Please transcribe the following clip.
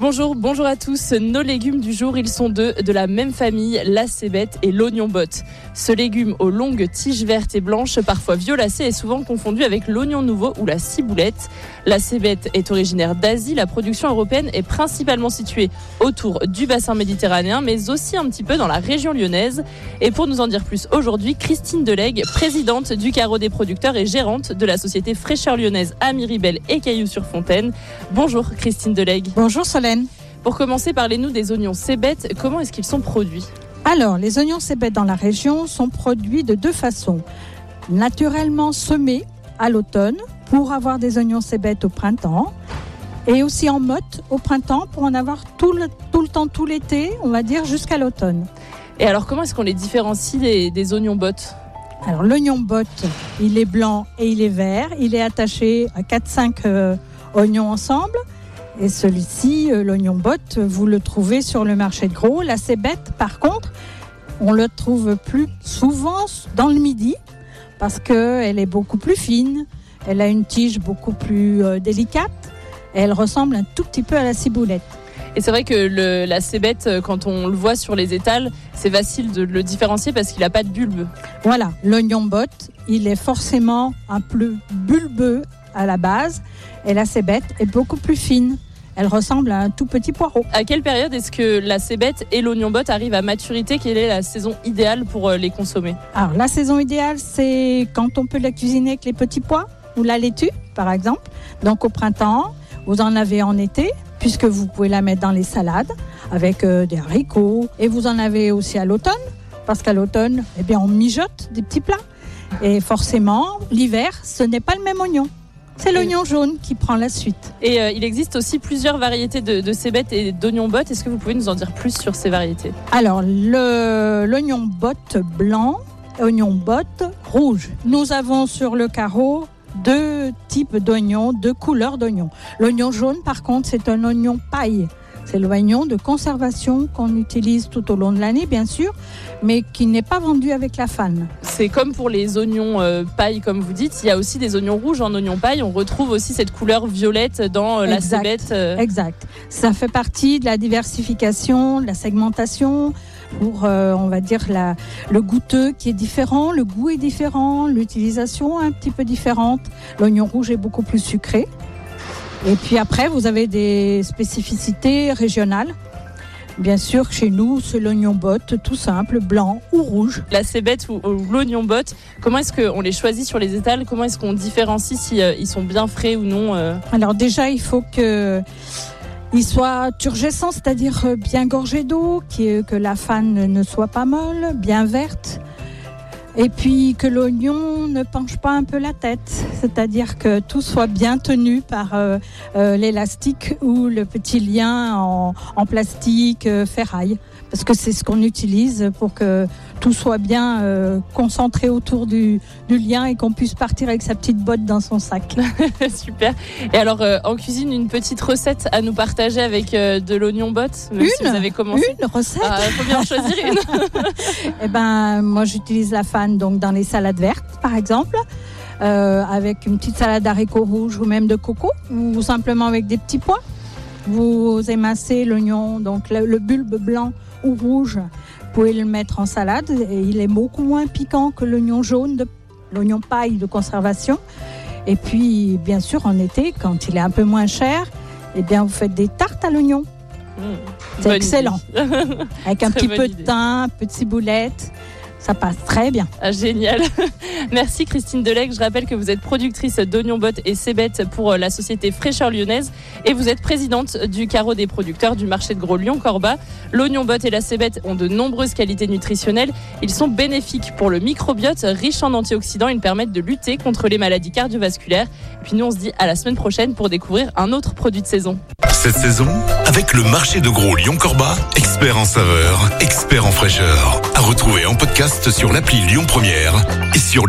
Bonjour, bonjour à tous. Nos légumes du jour, ils sont deux de la même famille, la cébette et l'oignon botte. Ce légume aux longues tiges vertes et blanches, parfois violacées, est souvent confondu avec l'oignon nouveau ou la ciboulette. La cébette est originaire d'Asie. La production européenne est principalement située autour du bassin méditerranéen, mais aussi un petit peu dans la région lyonnaise. Et pour nous en dire plus aujourd'hui, Christine Delegue, présidente du carreau des producteurs et gérante de la société Fraîcheur Lyonnaise à Miribel et Cailloux-sur-Fontaine. Bonjour Christine Delegue. Bonjour Pour commencer, parlez-nous des oignons cébette. Comment est-ce qu'ils sont produits Alors, les oignons cébette dans la région sont produits de deux façons. Naturellement semés à l'automne pour avoir des oignons cébette au printemps et aussi en motte au printemps pour en avoir tout le, tout le temps, tout l'été, on va dire jusqu'à l'automne. Et alors, comment est-ce qu'on les différencie des, des oignons bottes Alors, l'oignon botte, il est blanc et il est vert. Il est attaché à 4-5 euh, oignons ensemble. Et celui-ci, euh, l'oignon botte, vous le trouvez sur le marché de gros. La cébette, par contre, on le trouve plus souvent dans le midi parce qu'elle est beaucoup plus fine, elle a une tige beaucoup plus euh, délicate et elle ressemble un tout petit peu à la ciboulette. Et c'est vrai que le, la cébette, euh, quand on le voit sur les étals, c'est facile de le différencier parce qu'il n'a pas de bulbe. Voilà, l'oignon botte, il est forcément un peu bulbeux à la base et la cébette est beaucoup plus fine. Elle ressemble à un tout petit poireau. À quelle période est-ce que la cébette et l'oignon botte arrivent à maturité? Quelle est la saison idéale pour euh, les consommer? Alors, la saison idéale, c'est quand on peut la cuisiner avec les petits pois ou la laitue, par exemple. Donc, au printemps, vous en avez en été, puisque vous pouvez la mettre dans les salades avec euh, des haricots. Et vous en avez aussi à l'automne, parce qu'à l'automne, eh bien, on mijote des petits plats. Et forcément, l'hiver, ce n'est pas le même oignon. C'est l'oignon jaune qui prend la suite. Et euh, il existe aussi plusieurs variétés de, de cébette et d'oignon botte. Est-ce que vous pouvez nous en dire plus sur ces variétés? Alors, l'oignon botte blanc, oignon botte rouge. Nous avons sur le carreau deux types d'oignons, deux couleurs d'oignons. L'oignon jaune, par contre, c'est un oignon paille. C'est l'oignon de conservation qu'on utilise tout au long de l'année, bien sûr, mais qui n'est pas vendu avec la fan. C'est comme pour les oignons euh, paille, comme vous dites. Il y a aussi des oignons rouges en oignon paille. On retrouve aussi cette couleur violette dans euh, la Exact. cébette. euh. Exact. Ça fait partie de la diversification, de la segmentation pour, euh, on va dire, la, le goûteux qui est différent, le goût est différent, l'utilisation un petit peu différente. L'oignon rouge est beaucoup plus sucré. Et puis après, vous avez des spécificités régionales. Bien sûr, chez nous, c'est l'oignon botte, tout simple, blanc ou rouge. La cébette ou, ou l'oignon botte, comment est-ce qu'on les choisit sur les étals? Comment est-ce qu'on différencie si euh, ils sont bien frais ou non euh? Alors déjà, il faut que il soit turgescent, c'est-à-dire euh, bien gorgé d'eau, qui- que la fan ne soit pas molle, bien verte. Et puis que l'oignon ne penche pas un peu la tête, c'est-à-dire que tout soit bien tenu par euh, euh, l'élastique ou le petit lien en, plastique euh, ferraille, parce que c'est ce qu'on utilise pour que tout soit bien euh, concentré autour du, du lien et qu'on puisse partir avec sa petite botte dans son sac. Super. Et alors, euh, en cuisine, une petite recette à nous partager avec euh, de l'oignon botte même si Une vous avez commencé. Une recette Ah, faut bien en choisir une. Eh ben, moi, j'utilise la fan donc dans les salades vertes, par exemple, avec une petite salade d'haricots rouges ou même de coco, ou simplement avec des petits pois. Vous émincez l'oignon, donc le, le bulbe blanc ou rouge. Vous pouvez le mettre en salade et il est beaucoup moins piquant que l'oignon jaune, l'oignon paille de conservation. Et puis, bien sûr, en été, quand il est un peu moins cher, eh bien, vous faites des tartes à l'oignon. Mmh. C'est excellent. Avec un petit peu idée. de thym, un peu de ciboulette. Ça passe très bien. Ah, génial. Merci Christine Delec. Je rappelle que vous êtes productrice d'oignons bottes et cébettes pour euh, la société Fraîcheur Lyonnaise et vous êtes présidente du carreau des producteurs du marché de gros Lyon-Corba. L'oignon botte et la cébette ont de nombreuses qualités nutritionnelles. Ils sont bénéfiques pour le microbiote, riches en antioxydants. Ils permettent de lutter contre les maladies cardiovasculaires. Puis nous, on se dit à la semaine prochaine pour découvrir un autre produit de saison. Cette saison, avec le marché de gros Lyon-Corba, expert en saveur, expert en fraîcheur. À retrouver en podcast sur l'appli Lyon Première et sur